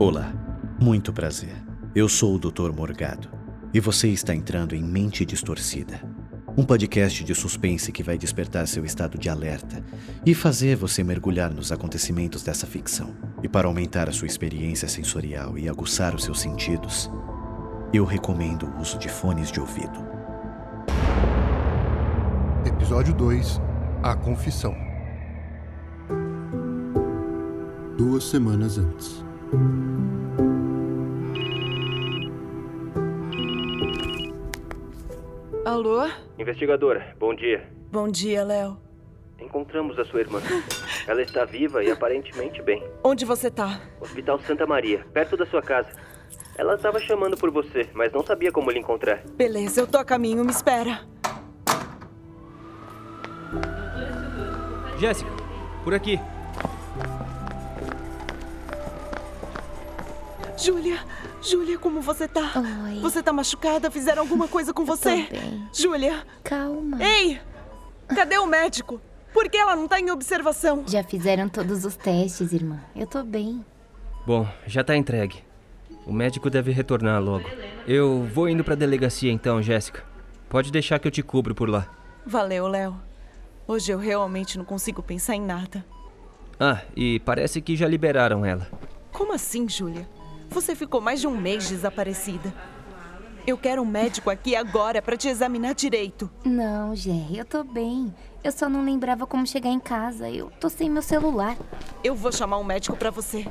Olá, muito prazer. Eu sou o Dr. Morgado e você está entrando em Mente Distorcida, um podcast de suspense que vai despertar seu estado de alerta e fazer você mergulhar nos acontecimentos dessa ficção. E para aumentar a sua experiência sensorial e aguçar os seus sentidos, eu recomendo o uso de fones de ouvido. Episódio 2 A Confissão Duas semanas antes. Alô? Investigadora, bom dia. Bom dia, Léo. Encontramos a sua irmã. Ela está viva e aparentemente bem. Onde você tá? Hospital Santa Maria, perto da sua casa. Ela estava chamando por você, mas não sabia como lhe encontrar. Beleza, eu tô a caminho, me espera. Jéssica, por aqui. Júlia, Júlia, como você tá? Oi. Você tá machucada? Fizeram alguma coisa com você? Tô bem. Júlia, Calma. ei! Cadê o médico? Por que ela não tá em observação? Já fizeram todos os testes, irmã. Eu tô bem. Bom, já tá entregue. O médico deve retornar logo. Eu vou indo pra delegacia então, Jéssica. Pode deixar que eu te cubro por lá. Valeu, Léo. Hoje eu realmente não consigo pensar em nada. Ah, e parece que já liberaram ela. Como assim, Júlia? Você ficou mais de um mês desaparecida. Eu quero um médico aqui agora pra te examinar direito. Não, Gé, eu tô bem. Eu só não lembrava como chegar em casa. Eu tô sem meu celular. Eu vou chamar um médico pra você.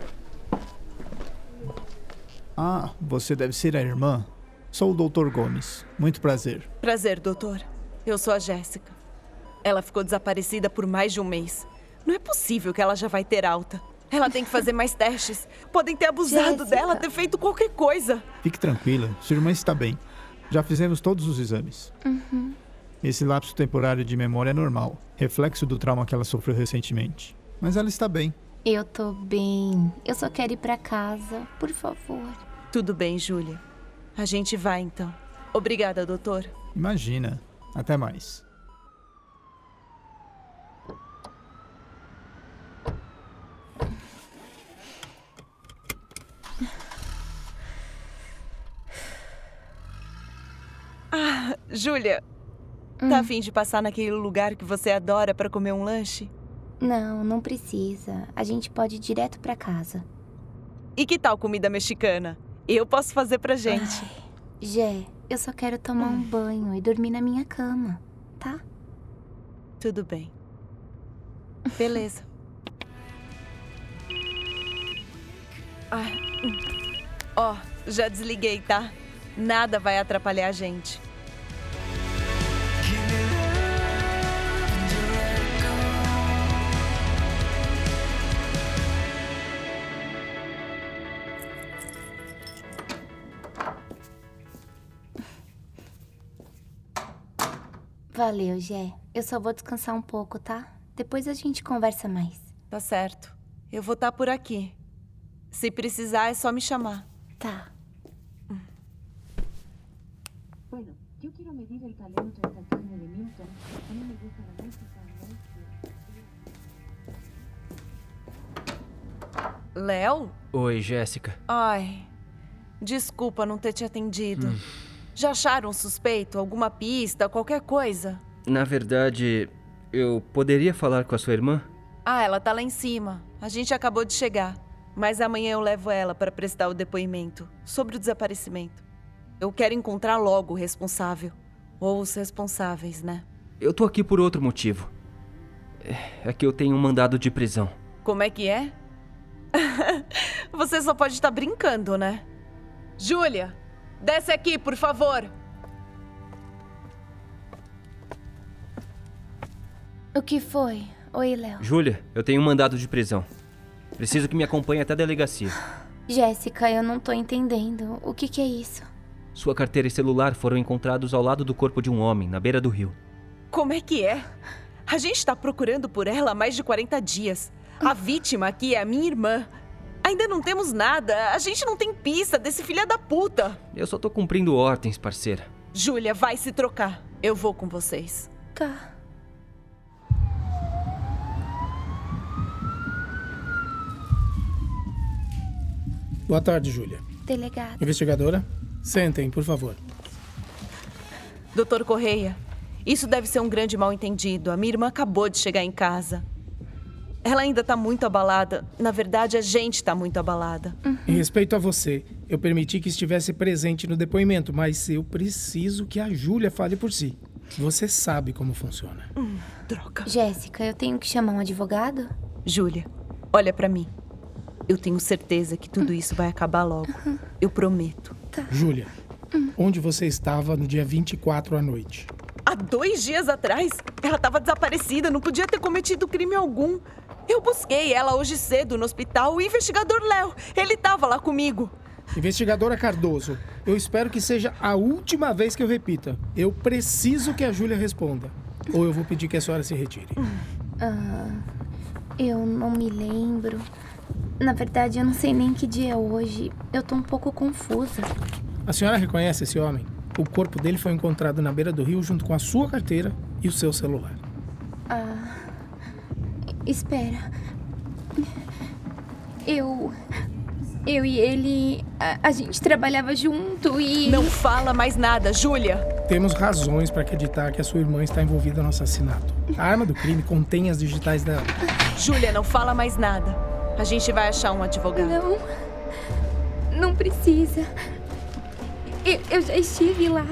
Ah, você deve ser a irmã. Sou o Dr. Gomes. Muito prazer. Prazer, doutor. Eu sou a Jéssica. Ela ficou desaparecida por mais de um mês. Não é possível que ela já vai ter alta. Ela tem que fazer mais testes. Podem ter abusado Jéssica. dela, ter feito qualquer coisa. Fique tranquila, sua irmã está bem. Já fizemos todos os exames. Esse lapso temporário de memória é normal, reflexo do trauma que ela sofreu recentemente. Mas ela está bem. Eu tô bem. Eu só quero ir pra casa, por favor. Tudo bem, Júlia. A gente vai então. Obrigada, doutor. Imagina. Até mais. Júlia, tá afim de passar naquele lugar que você adora pra comer um lanche? Não, não precisa. A gente pode ir direto pra casa. E que tal comida mexicana? Eu posso fazer pra gente. Gé, eu só quero tomar um banho e dormir na minha cama, tá? Tudo bem. Beleza. Ai, hum. Ó, já desliguei, tá? Nada vai atrapalhar a gente. Valeu, Jé. Eu só vou descansar um pouco, tá? Depois a gente conversa mais. Tá certo. Eu vou estar por aqui. Se precisar, é só me chamar. Tá. Léo? Oi, Jéssica. Ai, desculpa não ter te atendido. Já acharam um suspeito? Alguma pista? Qualquer coisa? Na verdade, eu poderia falar com a sua irmã? Ah, ela tá lá em cima. A gente acabou de chegar. Mas amanhã eu levo ela para prestar o depoimento sobre o desaparecimento. Eu quero encontrar logo o responsável. Ou os responsáveis, né? Eu tô aqui por outro motivo. É que eu tenho um mandado de prisão. Como é que é? Você só pode estar brincando, né? Júlia, desce aqui, por favor. O que foi? Oi, Léo. Júlia, eu tenho um mandado de prisão. Preciso que me acompanhe até a delegacia. Jéssica, eu não tô entendendo. O que que é isso? Sua carteira e celular foram encontrados ao lado do corpo de um homem, na beira do rio. Como é que é? A gente tá procurando por ela há mais de 40 dias. A vítima aqui é a minha irmã. Ainda não temos nada. A gente não tem pista desse filho da puta. Eu só tô cumprindo ordens, parceira. Júlia, vai se trocar. Eu vou com vocês. Tá. Boa tarde, Júlia. Delegado. Investigadora, sentem, por favor. Doutor Correia, isso deve ser um grande mal-entendido. A minha irmã acabou de chegar em casa. Ela ainda tá muito abalada. Na verdade, a gente tá muito abalada. Em respeito a você, eu permiti que estivesse presente no depoimento, mas eu preciso que a Júlia fale por si. Você sabe como funciona. Droga. Jéssica, eu tenho que chamar um advogado? Júlia, olha pra mim. Eu tenho certeza que tudo isso vai acabar logo. Eu prometo. Júlia, onde você estava no dia 24 à noite? Há dois dias atrás, ela estava desaparecida, não podia ter cometido crime algum. Eu busquei ela hoje cedo no hospital. O investigador Léo, ele estava lá comigo. Investigadora Cardoso, eu espero que seja a última vez que eu repita. Eu preciso que a Júlia responda. Ou eu vou pedir que a senhora se retire. Ah, eu não me lembro. Na verdade, eu não sei nem que dia é hoje. Eu tô um pouco confusa. A senhora reconhece esse homem? O corpo dele foi encontrado na beira do rio junto com a sua carteira e o seu celular. Ah. Espera. Eu. Eu e ele. A, a gente trabalhava junto e. Não fala mais nada, Júlia. Temos razões para acreditar que a sua irmã está envolvida no assassinato. A arma do crime contém as digitais dela. Júlia, não fala mais nada. A gente vai achar um advogado. Não. Não precisa. Eu, eu já estive lá.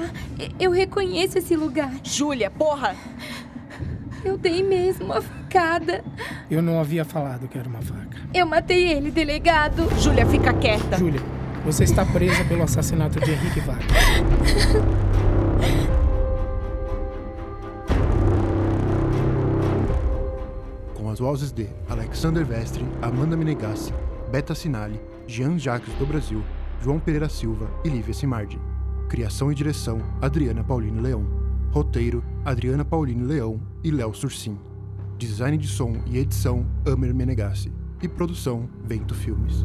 Eu reconheço esse lugar. Júlia, porra! Eu dei mesmo a facada. Eu não havia falado que era uma faca. Eu matei ele, delegado. Júlia, fica quieta. Júlia, você está presa pelo assassinato de Henrique Wagner. Com as vozes de Alexander Vestre, Amanda Menegassi, Beta Sinali, Jean Jacques do Brasil, João Pereira Silva e Lívia Simardi. Criação e direção, Adriana Paulino Leão. Roteiro, Adriana Paulino Leão e Léo Sursim. Design de som e edição, Amer Menegassi. E produção, Vento Filmes.